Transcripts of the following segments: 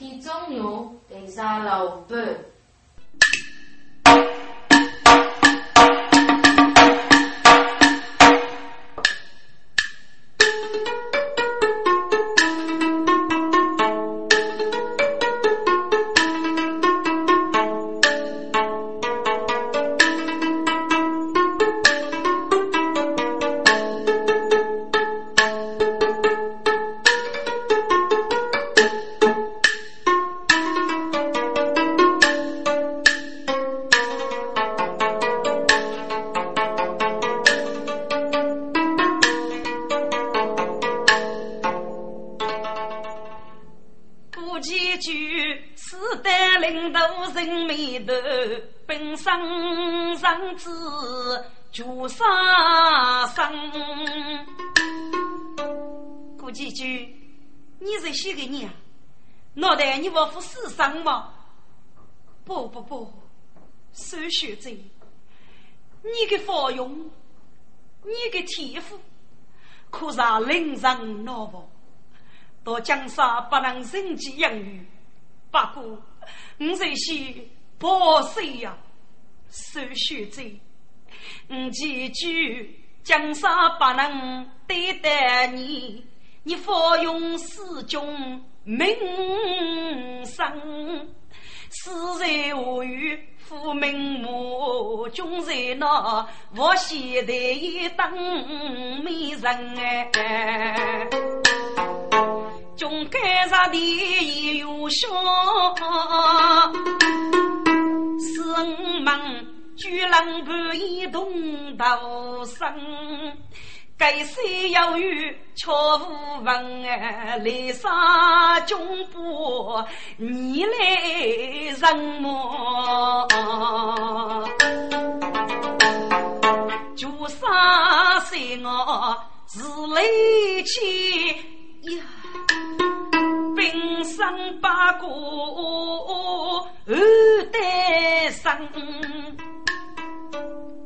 其中牛地上老板。朱杀生，顾几句，你是谁个人？脑袋你不服死生吗？不不不，苏学者，你的发用，你的天赋，可让令人难忘。到江山不能人机养育，不过你这些破碎呀，苏学者。五几句江山不能对待你，你发用四中名声，死在何语父名母，终在那我现在当美人哎，终该上的有孝，是门。巨浪不移动道生，该谁要与却无闻啊！来杀中部，你来人么？就杀谁我是雷气呀！兵生八股二代生。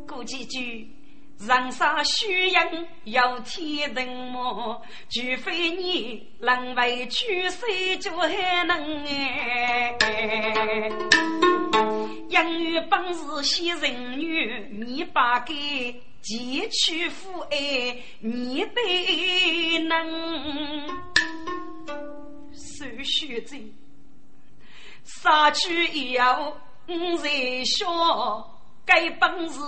过几句，人生虚应有天人么？除非你能为取舍，就还能哎。养育本是些人女，你把给寄取父爱，你得能受学罪，杀去以后五在笑，该本事。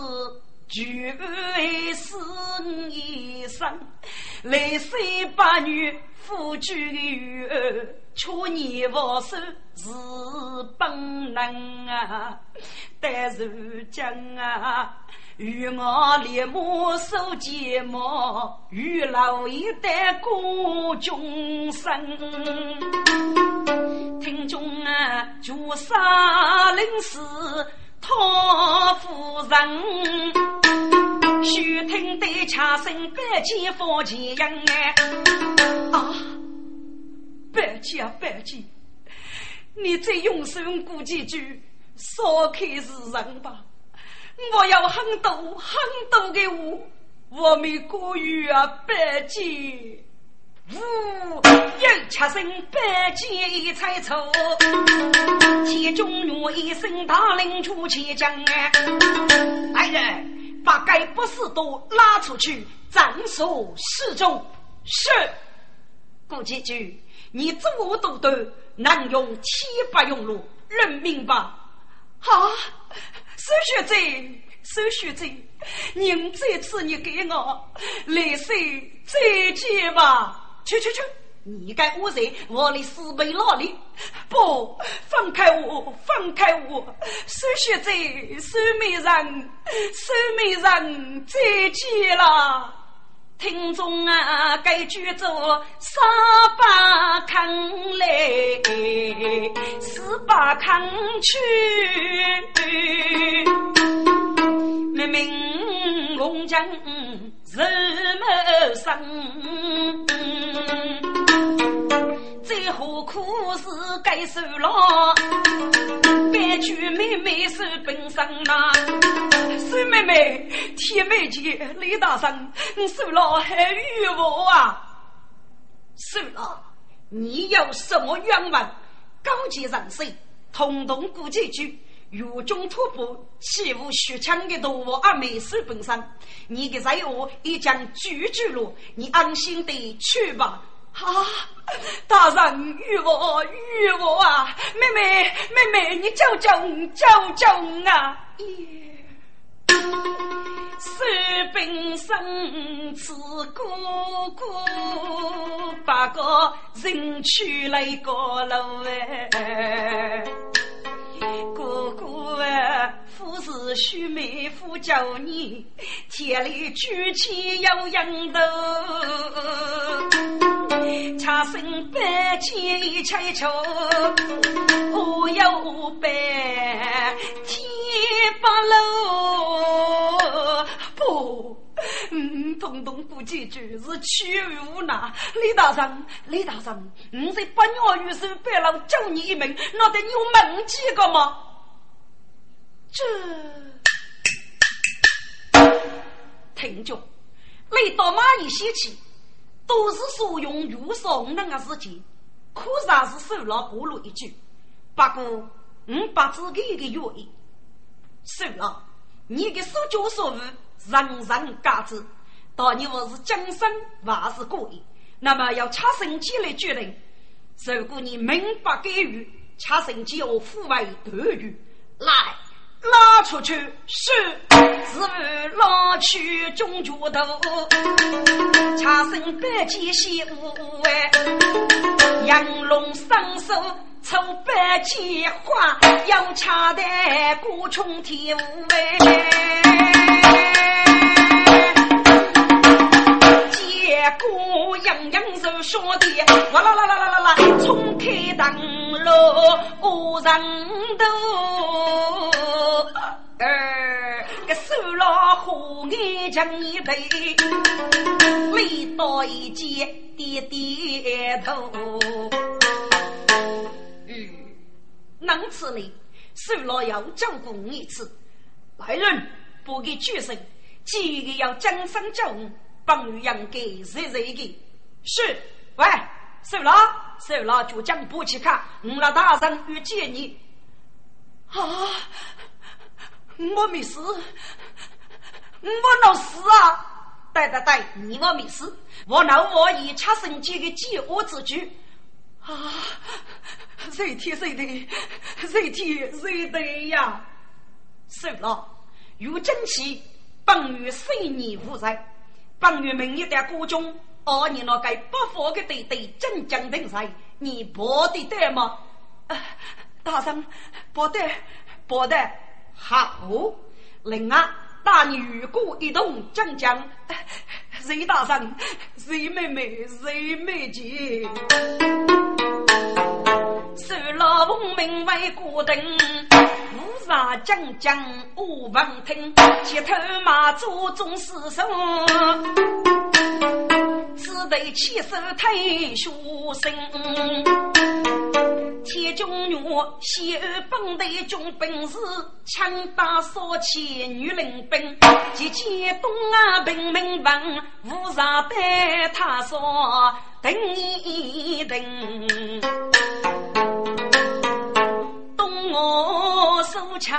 就爱是一生，来生八女夫君儿，却念佛手是本能啊！但如今啊，与我立马受寂寞，与老一代过众生，听众啊，就杀临死。托夫人，须听得恰声百计佛前迎哎！啊，百计啊百计，你再用心过几句，少开是人吧？我要很多很多的话，我们过于啊百计。呜，又七声百剑彩绸，其中我一声大令出去将哎，来人，把该不死都拉出去斩首示众。是，顾继举，你作多端，能用七八用路，认命吧。好，苏学者，苏学者，您这次你给我来生再见吧。去去去！你该我谁？我的死背哪里？不放开我，放开我！苏学者，苏美人，苏美人，再见了！听众啊，该举着三把扛来，四把扛去，明明龙江。人谋生，最何苦是该受了？白驹妹妹受本生呐，苏妹妹，天美姐，李大生，你受了还冤我啊？受了，你有什么冤枉？高级人士，通通过这句。如中突破，岂无虚枪的毒而没事本身？你的财物已将拒绝了，你安心的去吧。啊，大人与我与我啊，妹妹妹妹，你救救救救啊！士兵生子哥哥，八个人去了一个路哎。哥哥啊，夫是须眉夫叫你，田里举起要扬头，恰生百千一千愁，我有百天八楼不。嗯，通通不记住是屈于无奈。李大人，李大人，你在八鸟玉手白狼救你一命，那得你有梦几个吗？这，听着，雷到马一些起，都是所用玉手那个事情，可算是受了过了一句。不过，嗯，把自己的原因受了，你的所作所为。人人皆知，当你我是今生还是故意，那么要掐身机来决定。如果你明白给予，掐身机要抚慰断语，来拉出去是，是拉去中脚头，掐身百计细无哎，杨龙双手抽百计花，要掐得过冲天无哎。哥洋洋手说的，哇啦啦啦啦啦啦，冲开灯笼，无人头。儿个手拉火眼将一对，累到一肩点点头。能此理，手拉要照顾一次。来人，不给举声，记得要将生救。帮于养给谁谁的？是，喂，收了，收了，就将不去看。我那大人遇见你，啊，我没事，我闹事啊！对对对，你我没事，我闹我以差生几个饥饿之举啊！谁替谁的？谁替谁的呀？收了，有正气，帮于随你无在。本月明日的国中，二年那个不法的队队真将定赛，你报得得吗？大圣，报得，报得，好。另外，大女过一动将将，谁大圣，谁妹妹，谁妹姐，受了奉命为国定。五杀将将无闻听，街头马祖总是手，只得起手推书生。铁中女西安本地军本事，枪打杀气女领兵，集结东安平民帮，五杀带他说等一等。我手枪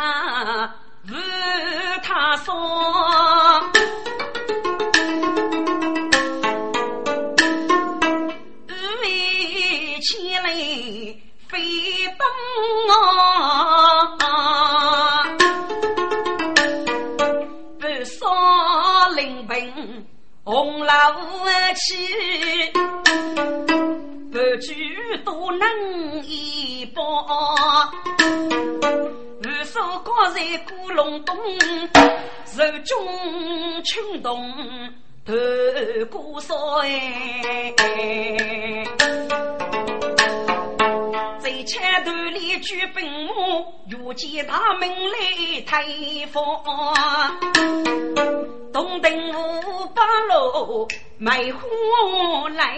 为他说，为起来飞奔啊，不杀临兵红楼起，不惧多能一在古龙洞，手中轻动头骨烧哎，在前头里举兵马，如见大门来推风，东登五八路卖花来。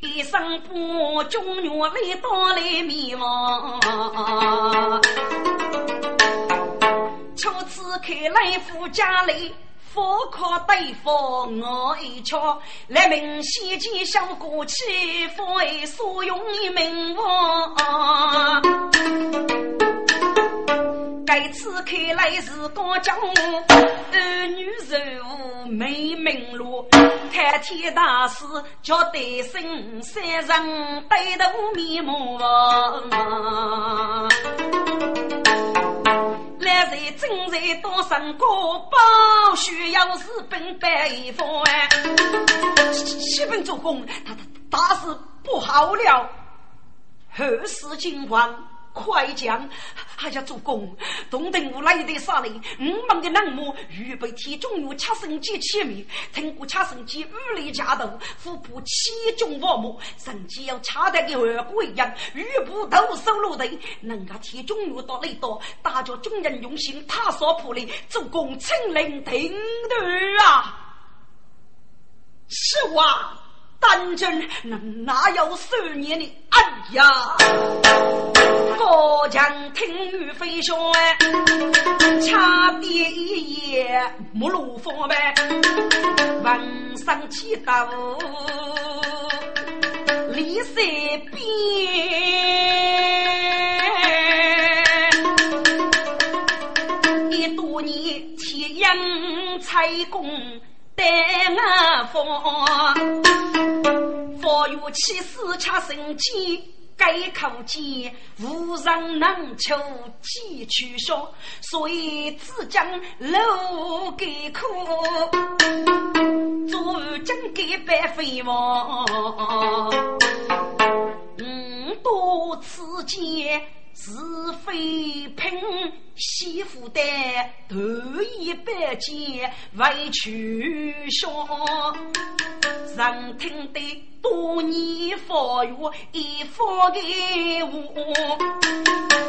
一生不中原来到来迷茫，初次看来富家里，富可堆富我一瞧；来明先前想过去，不为所用的门房。该次看来是个将，儿女柔弱没门路，开天大师叫对生，三人对头面目。正在多生过包，需要日本北方。西本主公，他他大事不好了，何事惊慌？快讲！哎呀，主公，东登无来的杀人，五万个人马预备替中原七圣节前面，听过七圣节武力驾到，虎扑七中万马，甚至要掐得个二鬼一样，预部都收落队，能够替中原到雷多，大家众人用心，他所破的，主公亲临听的啊！是哇。单真哪有十年的？哎呀，过江听雨飞霜，恰第一夜木露风呗，闻声起刀，离色边，一多年天阳彩工。待我放，放有气死吃生鸡，改口间无人能求几取笑，所以只将楼给苦，做真给白费王，嗯，多此间。是非凭媳妇的头一百件为取笑，人听得多年发育一佛给我，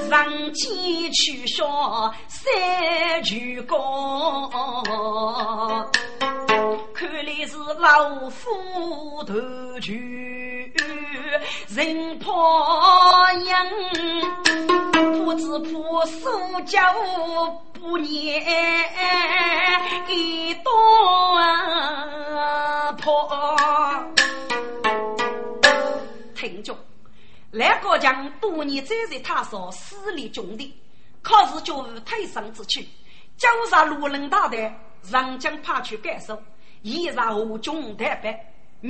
人间取笑三句高，看来是老夫头举人怕人。不知破手脚不粘一刀破。听众，来国将多年在在他所私立种地，可是就无退身之躯。交杀路人大队，人将派去感受，依然无中代班。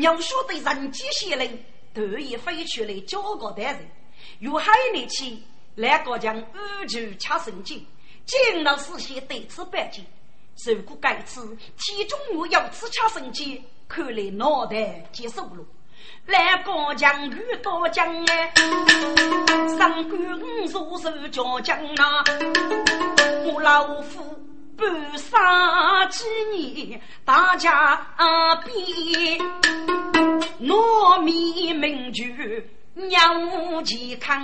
要说的人机械人，都已飞去了交个代人，有海力气。来国将安全恰神经，见到事先对此办件。如果该次体中我要此恰神经，看来脑袋接受了。来国将遇到将哎，上官五叔叔叫将啊，我老夫半生几年，大家比糯米名句。娘母健康，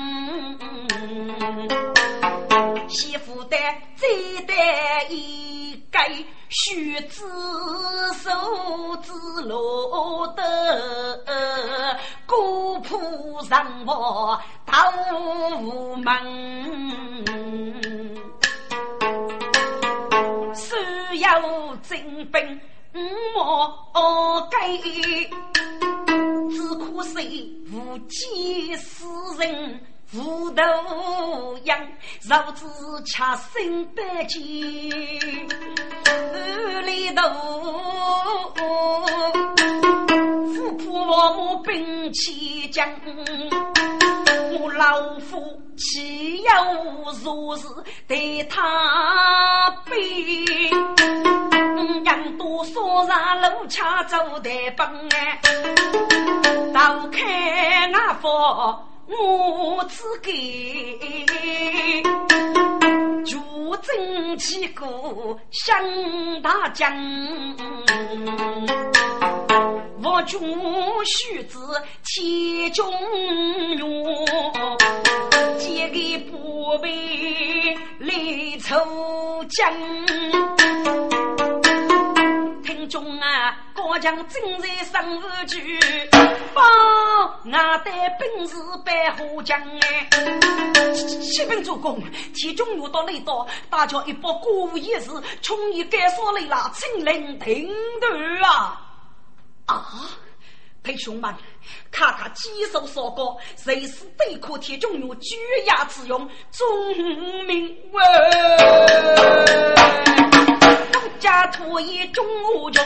媳妇的再带一个须子手指落得古朴上房大门，所有精兵莫给。只可惜无计死人无头羊，若知恰身百劫二里头，富婆王母兵器将，我老夫岂有如是待他悲？人多说上路恰走台本哎，打开那房我自给，就争气个向大将，我军须知天中用，借给部备来凑将。中啊，国将正在生日局，报俺的本事百虎将哎！启禀主公，其中遇到雷刀，大家一把过午夜市，冲一干烧来了，清零停断啊！啊！弟兄们，看看几首所歌，谁是对可铁中有举牙之用？钟明文，东家土衣中无穷，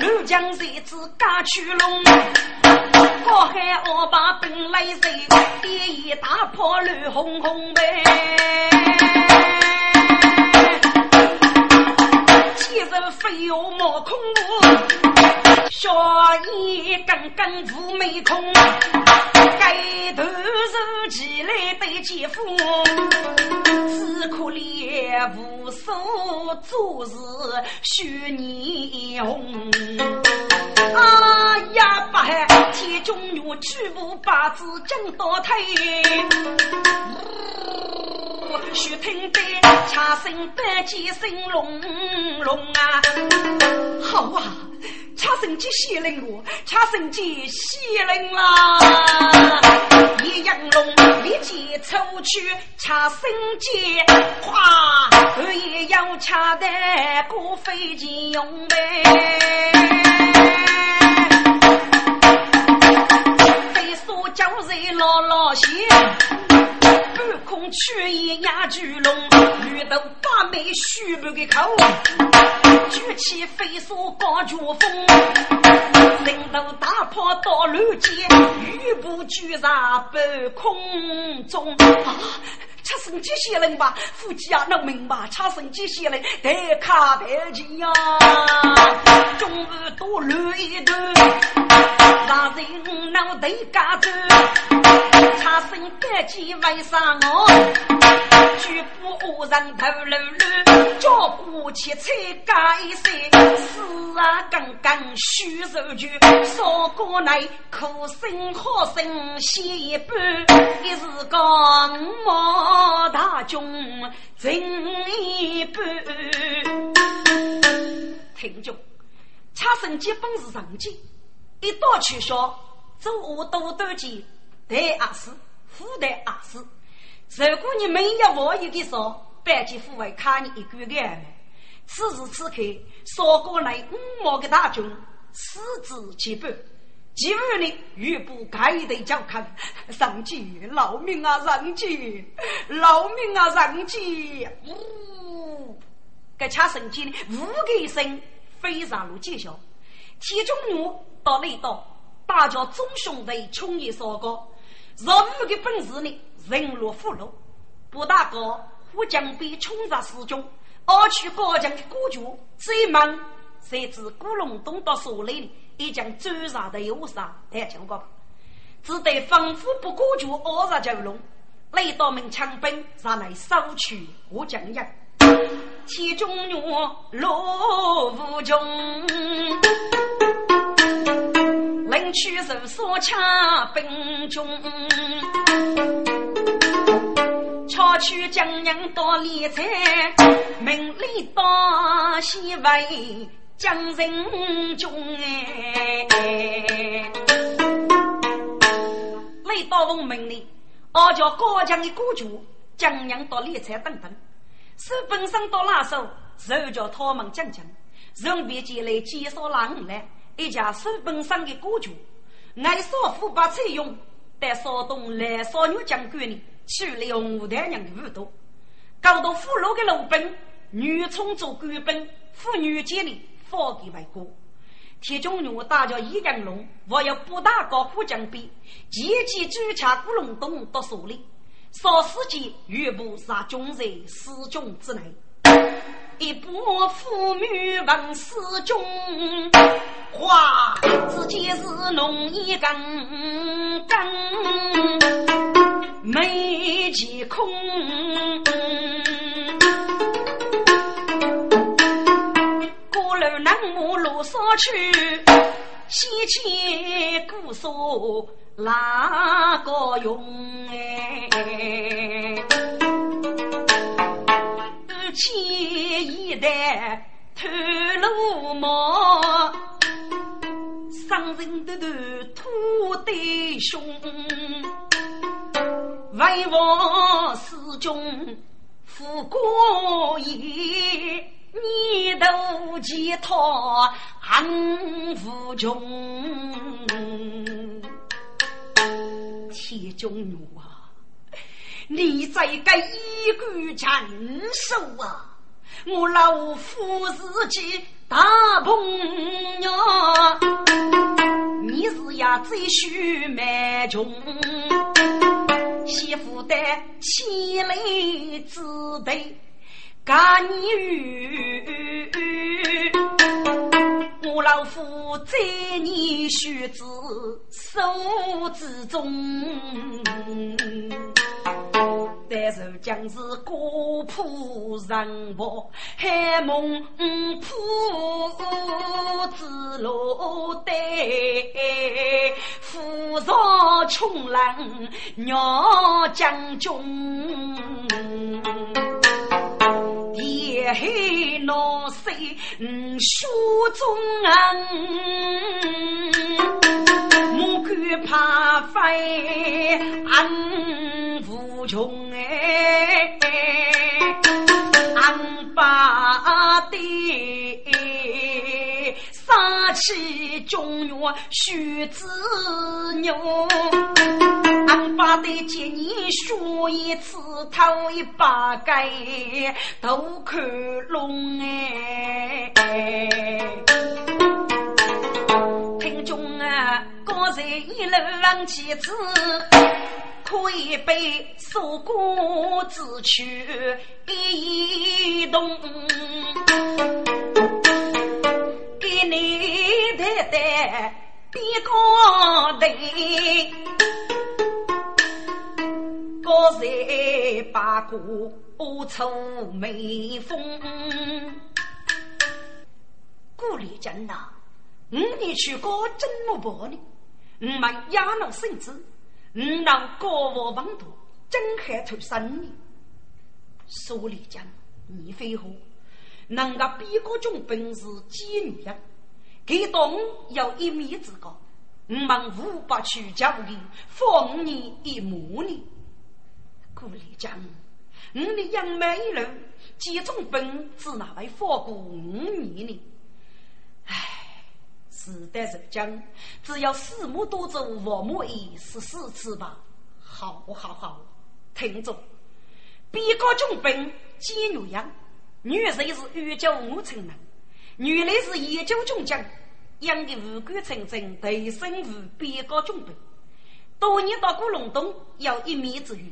庐江谁知嘎去龙？高海恶霸本来谁，第一大破绿红红呗。一人非有莫空无，小姨刚刚无眉空，该头是起来对姐夫，只可怜无所做事须年红。啊呀，不害天中月举步八字正倒退。须听得恰声百鸡声隆隆啊！好啊，恰声鸡喜灵我，恰声鸡喜灵啦！一阳龙立即抽去恰声鸡，哗，也要恰得过飞机用呗。空取一压巨龙，遇到八妹须不的口，举起飞沙高脚风，人头大炮到路间，雨布举上半空中。啊，七声机械人吧，夫妻啊能明白，产生机械人得卡得紧呀，中午多乱一段，让人脑袋嘎子。差生百计为啥我？举步无人头露露，脚步起踩盖山。是啊，刚刚虚肉就烧过来，苦心好生写一半。一时讲毛大军进一半。听着，差生基本是成绩，一到取消，做我多多记。对阿是，富对阿是。如果你没有我一个说，百级富会看你一个月。此时此刻，杀过来五毛的大军，四肢齐备，几万人欲不开的叫看，上级劳命啊，上级劳命啊，上级！呜，该掐神机呢？五个声非常如见效。其中我到那道，大家众兄弟穷也烧高。若无的本事呢，人落虎落。不大高，我将被冲杀四中，二去高将的孤军追忙，谁知古龙东到所里，已将追杀的有杀太强过，只得防护不过就二杀九龙，雷道门枪兵上来收取我将人，其中我落无穷。领取手所枪兵中，巧取江洋多理财，名利多西为将人中哎。雷刀锋名利，二叫高强的孤主，江洋多理财等等，手本身到拉手，手叫他们讲讲，人别进来介绍狼来。一家书本上的歌剧，爱少妇把采用，但少东来少女将军呢，去了五代人的舞蹈，搞到俘虏的老兵，女充做官兵，妇女间里放给外国。铁中女大叫一江龙，我要不大高虎将兵，积极追查古龙东到手里，少时间余部杀军在四军之内。一部妇女问世中，花只见是浓一更更，眉间空。过楼南木路上去，西迁姑苏哪个用哎？前一代偷路毛，伤人的头土弟兄，为王死忠，富过也你都寄托安无穷。铁中女啊，你在该一股斩首啊！我老夫自己大朋友，你是呀最须蛮穷，媳妇的气雷之辈，干女，我老夫在你须知手之中。但是将是国破人亡，海梦破子落堆，扶上穷人鸟将军，夜黑闹水书中人，莫看怕飞无穷。哎，俺把的杀气中原须子牛，俺把的见你说一次头一把盖都看龙哎，听众啊，刚才一路浪起子。可以被锁骨之躯一动，你带带别个的，高才把骨出眉峰。顾里真呐，五年去过怎么办呢？我们压了身子。你让高我王土真海头生你，苏里江，你飞虎，能够比各种本事几女样？给东有一米之高，我们五百去交的，放你一母呢。顾里江，你的杨梅人几种本只拿来放过五年呢？唉。是的，是讲，只要四母多走，我母一十四次吧。好，好，好，听着，比高中兵见女样，女人是欲教无成人，女人是研究中将，养的五官成真，对身无比高中兵。多年到过隆冬，有一面之缘，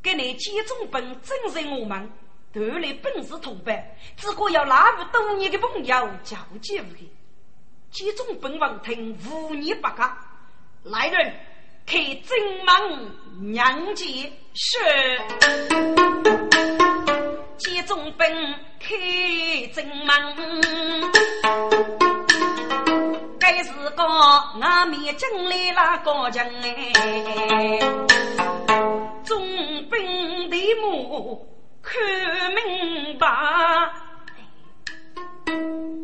给你见中兵真是我们锻炼本是同伴，只可要那么多年的朋友交接无的。集中本王听五年八个来人开正门娘接是集中本开正门，该是个俺面进来了高将哎，中本的目看明白。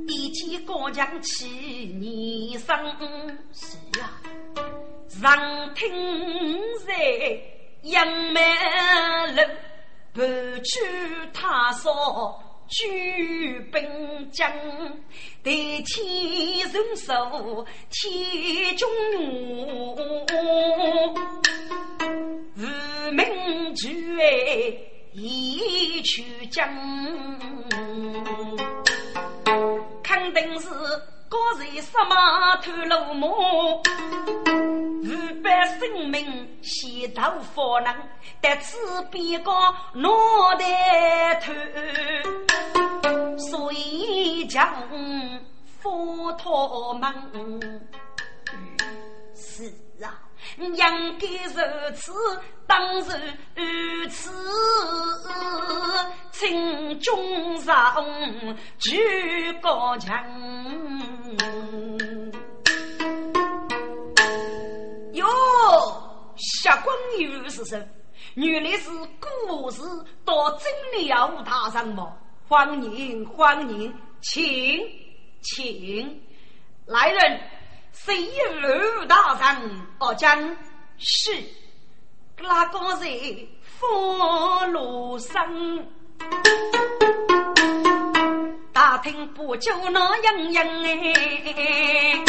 一见高墙起年声，是啊，上听在杨梅不去他说举兵将，代天人寿天中路，无名举哎一去将。肯定是高人什么偷路马，五百生命先头佛能，得此别个脑袋头，所以将佛陀们是。应该如此，当然如此。请中上举高墙。哟，下官有是谁？原来是故事到真了大人吗？欢迎欢迎，请请来人。谁有大人？我将是那个人佛罗生，打听不就那样样哎。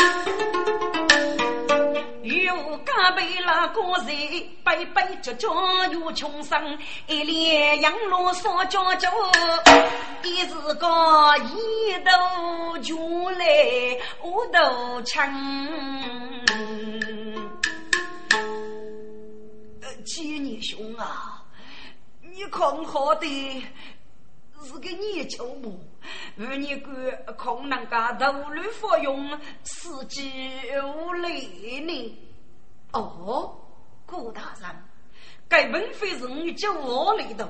有家被那个人白白脚脚又穷生，一脸洋罗少脚脚，一是个一头就来五头枪。七年兄啊，你看好的是个研究部，而你个空能噶投入服用四季无累呢？哦，顾大人，该本非是你救我里头，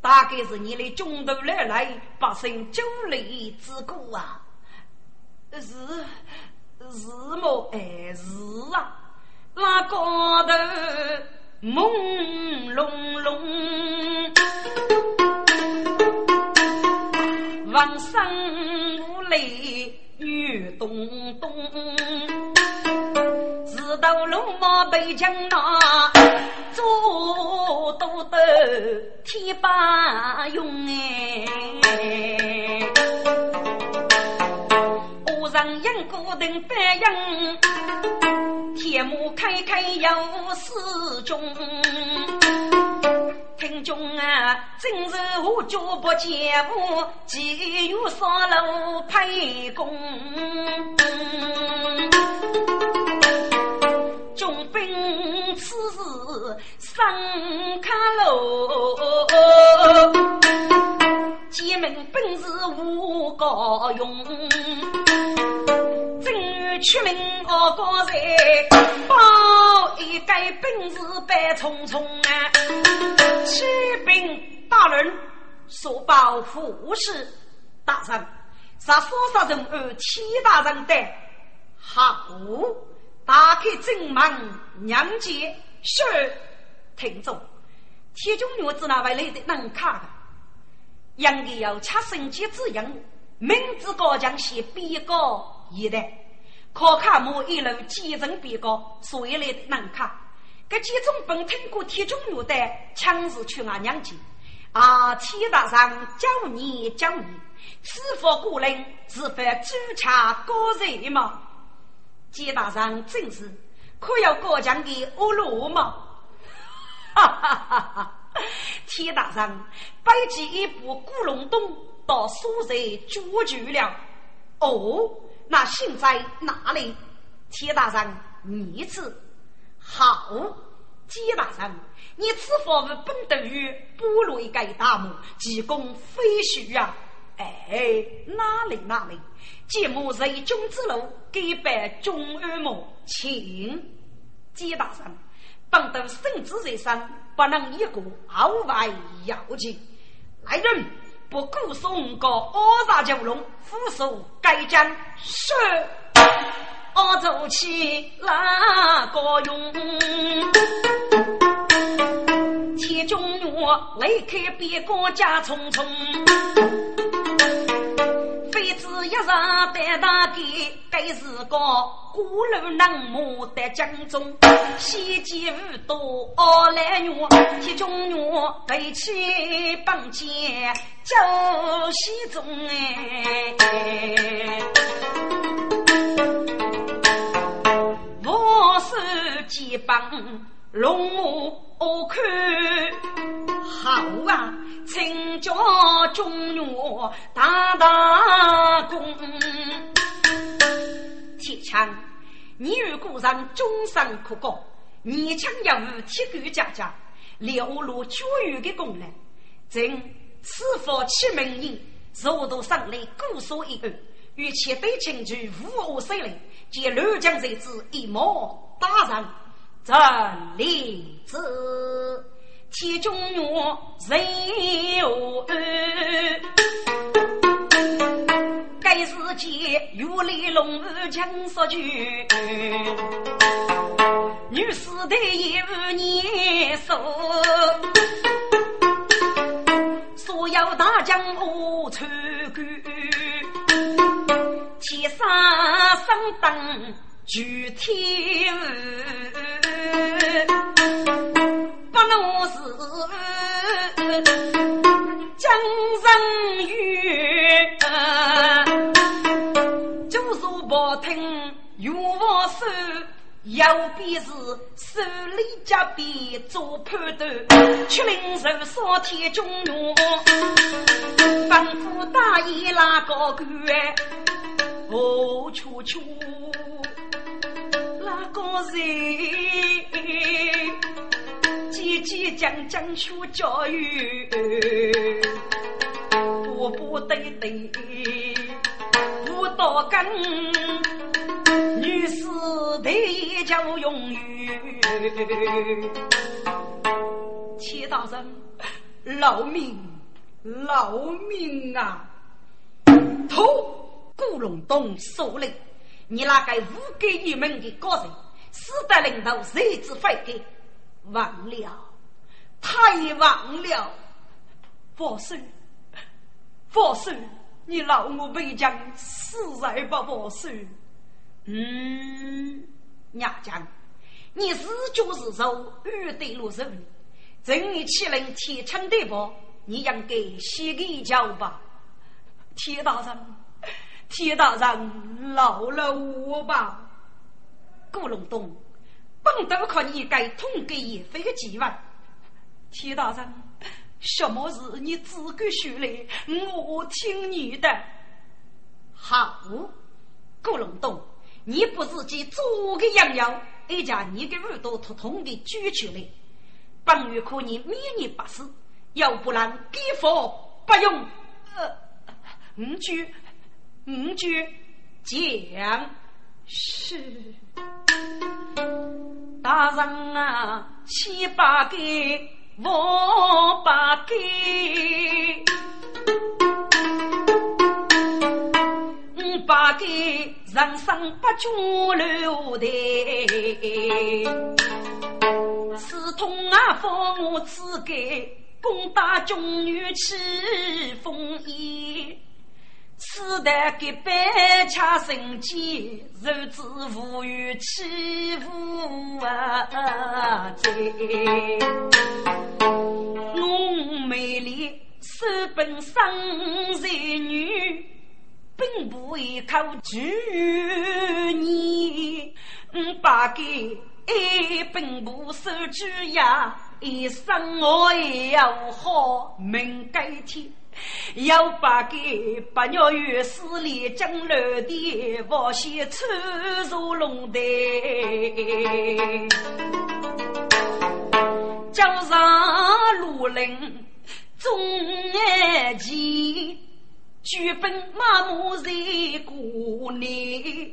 大概是你的中途来来发生酒类之故啊？是是么？哎是啊，那高头。朦胧胧，王生无泪雨咚咚，自到龙马北疆那，做都得天把用哎。我让杨过等白杨。天幕开开有四中，听众啊，今日我脚不见我，急于上楼陪公。中兵此时上卡楼，见门本是无高用。出名我高才，报一盖本事白匆匆啊！启禀大人，所报副使大人，杀所杀人而七大人的好，打开正门娘接是听众，铁中女子那位来的能看的，应该要恰生机之应，明知高将写比高一代。考卡木一路几层比高，所以来难看。这几种本听过铁中路的，强势去俺娘家。啊，铁大人教你教你，是否过人是犯主恰高人吗？铁大人真是可要过江的恶路吗？哈哈哈哈！铁大人摆起一部古龙洞到苏州住去了。哦。那现在哪里？铁大人，你此好，铁大人，你此佛物本等于菠萝一盖大木，济公非虚啊！哎，哪里哪里？节目瑞中之路，给拜中二母，请铁大人，本等圣旨在身，不能一个傲外要紧。来人！不顾送个二杀九龙，俯首盖将是二走起哪个用？铁中我离开边关家匆匆。妃子一上担大给，该是个孤陋能木的江中。西街无多傲来女，铁中女背起绑剑走西中哎。我是结帮龙母看好啊。请教中原大大功，铁枪，你与故人终身可告。你枪要与铁骨家家，流露绝育的功能。朕此佛七门人，速度上来固守一隅，与其对情局无恶势力，见乱将贼子一谋打人，这立子。铁中原人有恩，该世界有里龙儿强说句，女士的一年寿，所有大将我参观，杀生等举天舞，不能是江上月，左手抱听愿望事。右边是手里脚边做判断，却令人少天中用。吩咐大爷拉高官，我，处处拉个人，姐姐讲讲学教育，步步对对，不到根。女士得叫永远，铁大人，劳命劳命啊！头古龙东首领，你那个无给你们的高人，死得领头谁知悔改？忘了，太忘了！佛孙，佛孙，你老我为将死在不佛孙。嗯，娘讲，你是就是受玉对路受你，正你起人天成的不？你应该先给一脚吧。铁大人，铁大人，饶了我吧。古龙东，本都靠你该通给叶飞的几万。铁大人，什么事你自个说来，我听你的。好，古龙东。你不自己做个羊腰，而将你的耳朵通通的举起来，本月可你免你不死，要不然给佛不用。呃，五句，五句，讲是大人啊，七八个，我八个。八个人生不绝流的，刺痛啊！父母赐给攻打中原起风烟，此代给百家生计，日子无有欺负啊！在我美丽手本生才女。并不一口拒你，八个一并不受拒呀！一生我也要好命改天，要八个八月四里江楼的我先出入龙台，江上路人总爱见。举本马木在过年，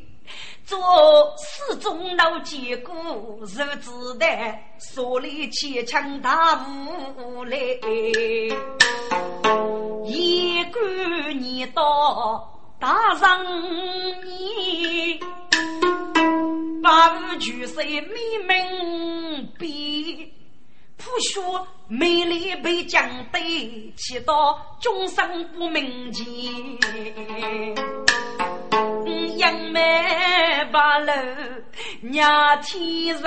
做四中老结果如子弹，手里牵枪大无来，一杆年刀打上你，八五九岁没门边。不学美丽被将对，祈祷终生不明前。杨梅八楼娘天人，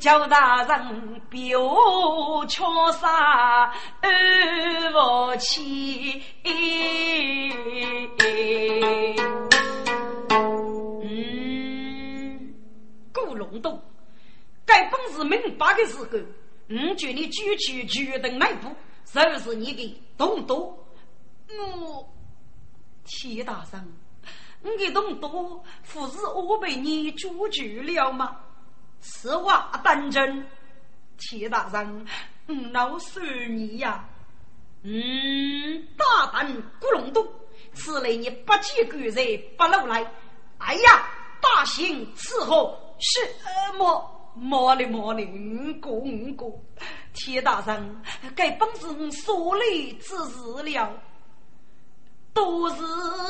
叫大人别我敲杀二夫妻。嗯，古龙洞。该本事明白的时候，我叫你举起决定那步，就是你的动作。我铁大圣，你的动作不是我被你阻绝了吗？此话当真？铁大圣，我老算你呀。嗯，大胆古龙洞，此类你不见官人不露来。哎呀，大刑伺候是么？莫哩莫哩，五个五个，铁大圣，该本是我所立之事了，都是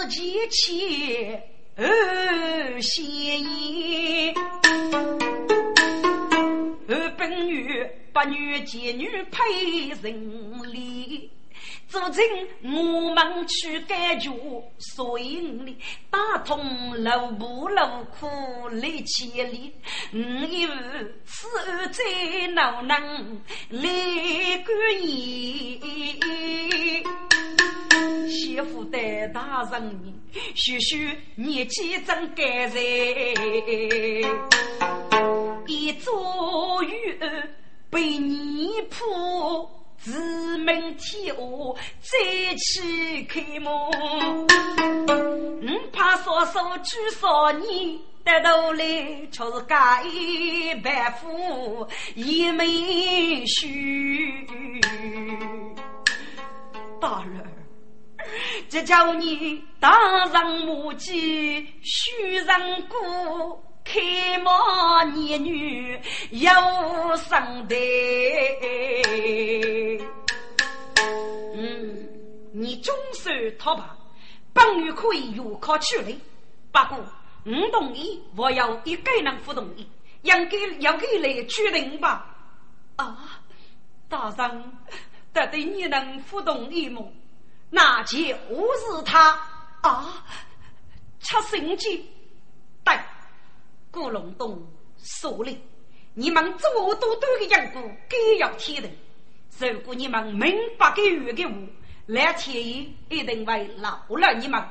前妻二先言，二本女八女贱女配人礼。如今我们去解决，所以你打通路不路苦来千里，我有此案再恼能来管你。媳妇的大人，许许年纪真感人。一座玉被你铺，自门天下再去开门。我怕少少举少年，得到来却是假一百副一眉须。大人，这叫你大人母鸡，虚人骨。开毛年女有生的，嗯，你终算逃跑，本月可以有考取来。不过，我同意，我要一个人不同意，应该要给来决定吧。啊，大人，得对你能不同意吗？那就是他啊，出神经，对。古龙东说了，你们这么多多的因果，该要天人。如果你们明白给予的话，来天意一定会饶了你们。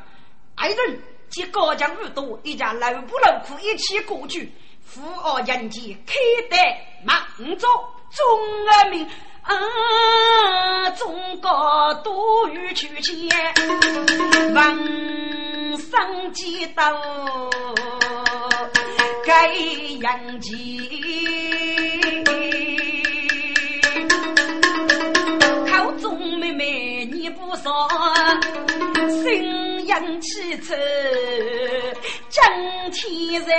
爱人及高将耳朵一家劳不劳苦一起过去，富而人间开得满座，中人民啊，中国多于去钱，万生几多。该养鸡，口中妹妹你不说，心阳气粗真天人。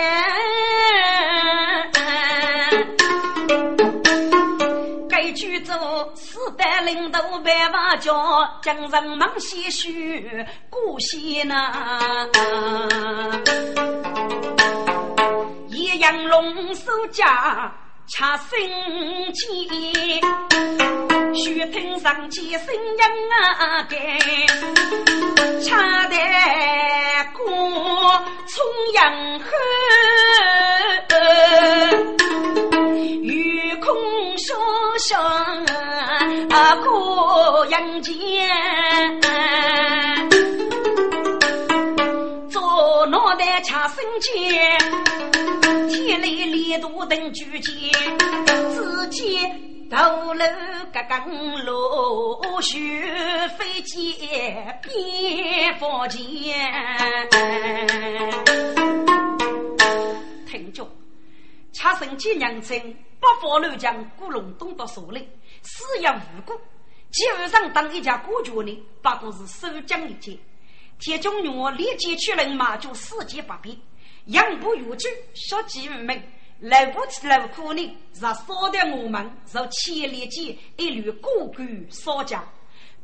该举走四代领导百万家，将人忙些许顾惜呐。一样龙手家恰生气，须听上几声音啊该，恰得过重阳河，玉空烧香啊过阳间。脑袋掐生尖，天雷烈度等举剑，只见头楼个更落雪飞溅边房间。听着，掐生尖娘亲不放乱将古龙东到手里，死也无辜。基本上当一家国脚呢，不过是收将一件。铁中女立即去人马就四级八变，养不如猪，杀鸡无门，来不及来苦呢，若烧的我们受千里间一缕孤骨烧家，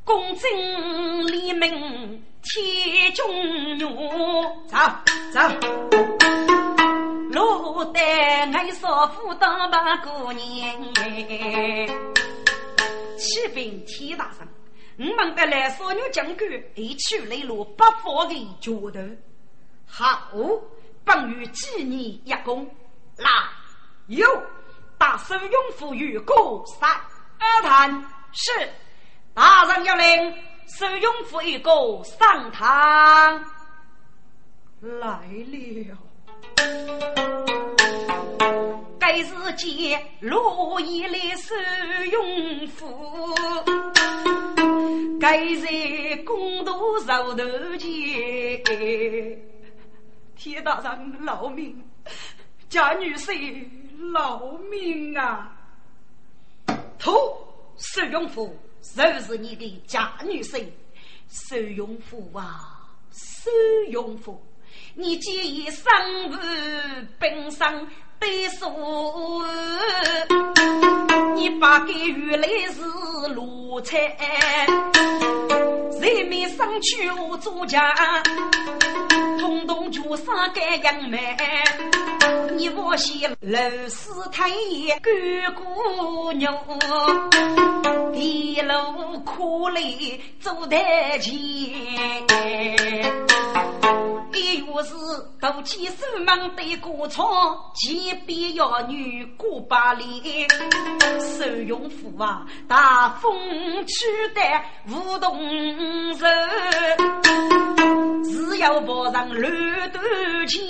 公正立命铁中女，走走，路得爱少妇当把姑娘，启禀铁大人。我们的来少女将军一去雷落不法的脚头，好，本于纪念一功。来，有大手拥护于过三二坛是大人要领，手拥护一个上堂来了。该是见落叶来手拥护。该在公道受头前，铁大人饶命，贾女士饶命啊！头石永福，就是你的贾女婿，石永福啊，石永福，你既已生父本生。得说，你把给原来是奴才，人民生去我做家，通通就上该养妹。你我些楼氏太爷干姑娘，地路苦累走得前。一月是斗气手忙得过窗，前边妖女过百里，受用斧啊，大风吹得舞动手，只要跑上乱断前，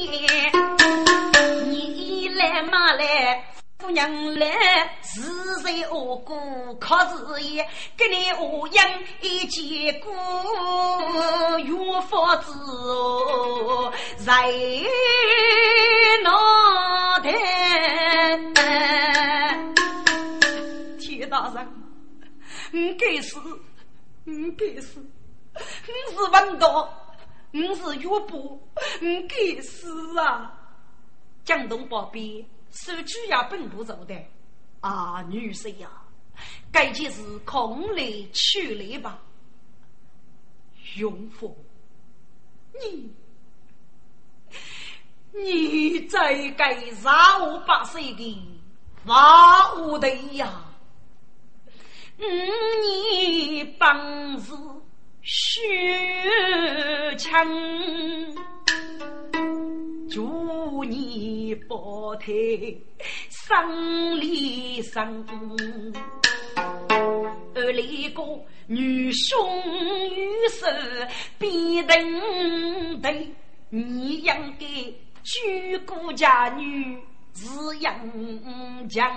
你来马来姑娘来，是谁我姑可是也给你我养一结果，有法子哦，在脑袋。铁大人，你该死，你该死，你是文道，你是岳父，你该死啊！江东宝贝。手举也并不走的啊，女士呀，该件事空来去来吧。永福，你你在该让我八岁的发我的呀？你帮是血枪。祝你保胎生里生，二里个女兄女婿必等待，你应该娶顾家女。是杨江，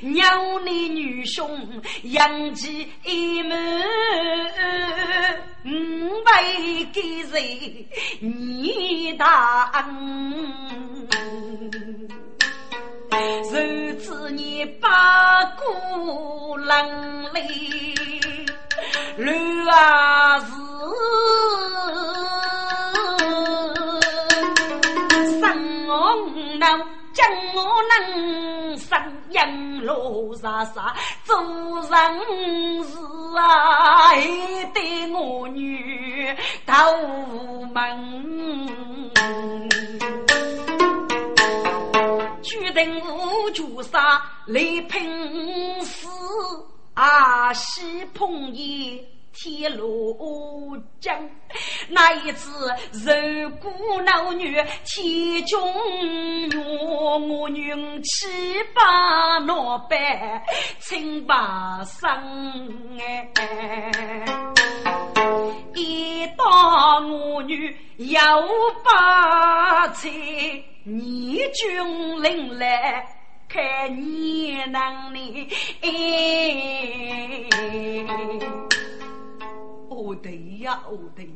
娘的女兄杨继门，五百给谁你大恩？如此你把姑冷泪，留啊是生难。将我能生养路啥啥，做人事啊，对我女头门，决定我就杀来拼死啊，西碰也。铁路江，那一次受苦老女天中月，我运气把老板请把生哎，一到我女要把菜，你军领来。看你能力。哎，哦对呀哦对，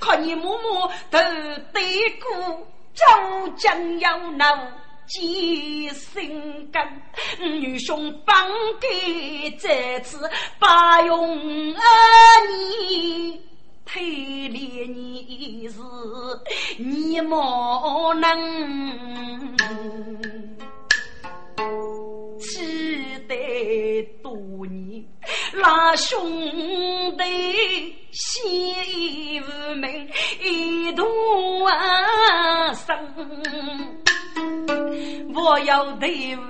看你默默都对过，周将要闹几心肝，女兄帮给这次把用儿你。推理你是你莫能。期待多年，那兄弟心无门，一同生。我要队伍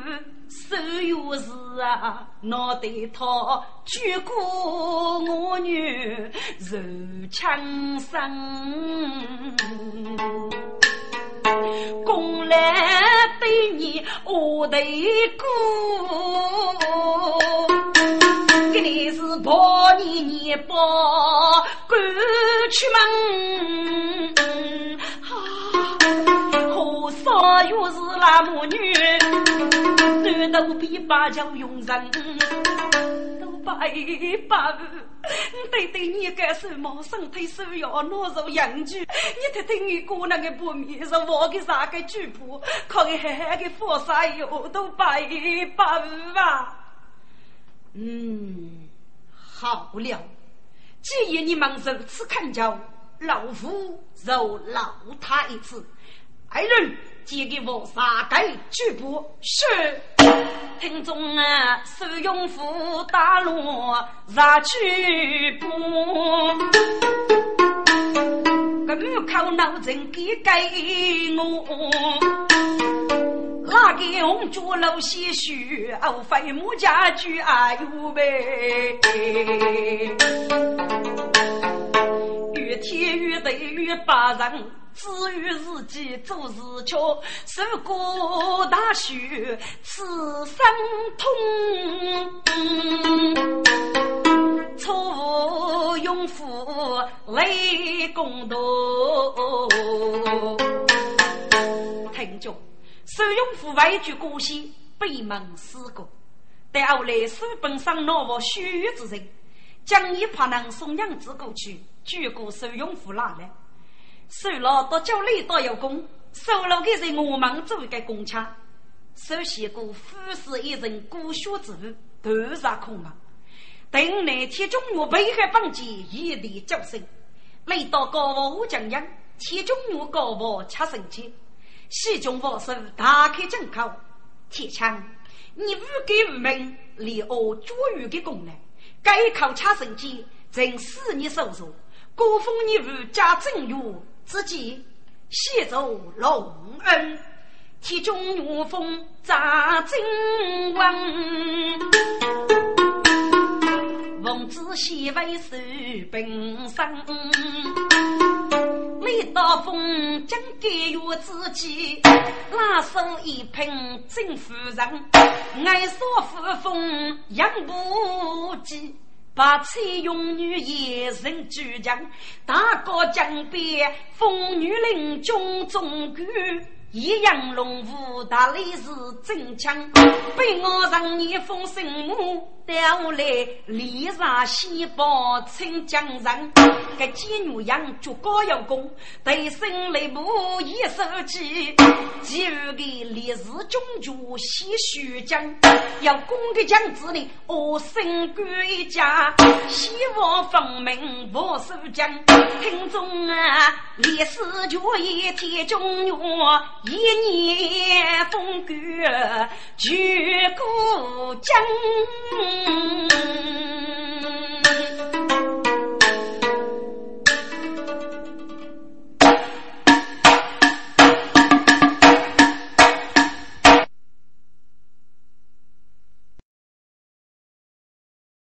手有事啊，脑袋套举过我女如枪声。公来对你我的哥，给你是抱你你抱赶出门，何少又是那母女，难道比八角用人？百百，对对，你该什么？身体需要纳入养具。你听听，你姑娘的不面是我的啥个主仆？可以狠狠的佛杀油都百百吧。嗯，好了，既然你们如此恳求，老夫就饶他一次。爱人。借给我三个举步，是。听众啊，手用斧打落杀举步，个门口闹人给给我，那个红烛楼些许，哦，飞木家具啊有呗，越天越地越把人。至于自己做事巧，受过大雪，此生痛。错误用夫泪共度。听着，受用夫外句歌戏，北门四个，但后来书本上拿我须臾之人，将一派人送杨子过去，举过收用户拿来，收了到家里都有功，收了给人我们做一个工厂，首先过富士一人孤学之物，都杀空忙。等那天中午北海放箭，一地叫声，来到高房武将营，天中午高房吃神气，西中王手打开井口。铁枪，你无给无名，立我捉鱼的功能，该靠插神机，正是你手上。古风你无加正月，自己写奏隆恩，铁中怒风扎金王，王子西为守本生。每到风将给我自己，拉手一品真夫人，爱说夫风养不及，把翠用女一人举将，大哥江边风女林军中举。一阳龙武大力士真强，被我让你封神母，调来离杀西宝称江人。个金牛羊足高有功，对身雷部一手机，其余的烈士中举西徐江，要攻的将子呢，我身归家，希望方明我守将，听中啊，烈士就一天中原。一年风雨，举故江。嗯嗯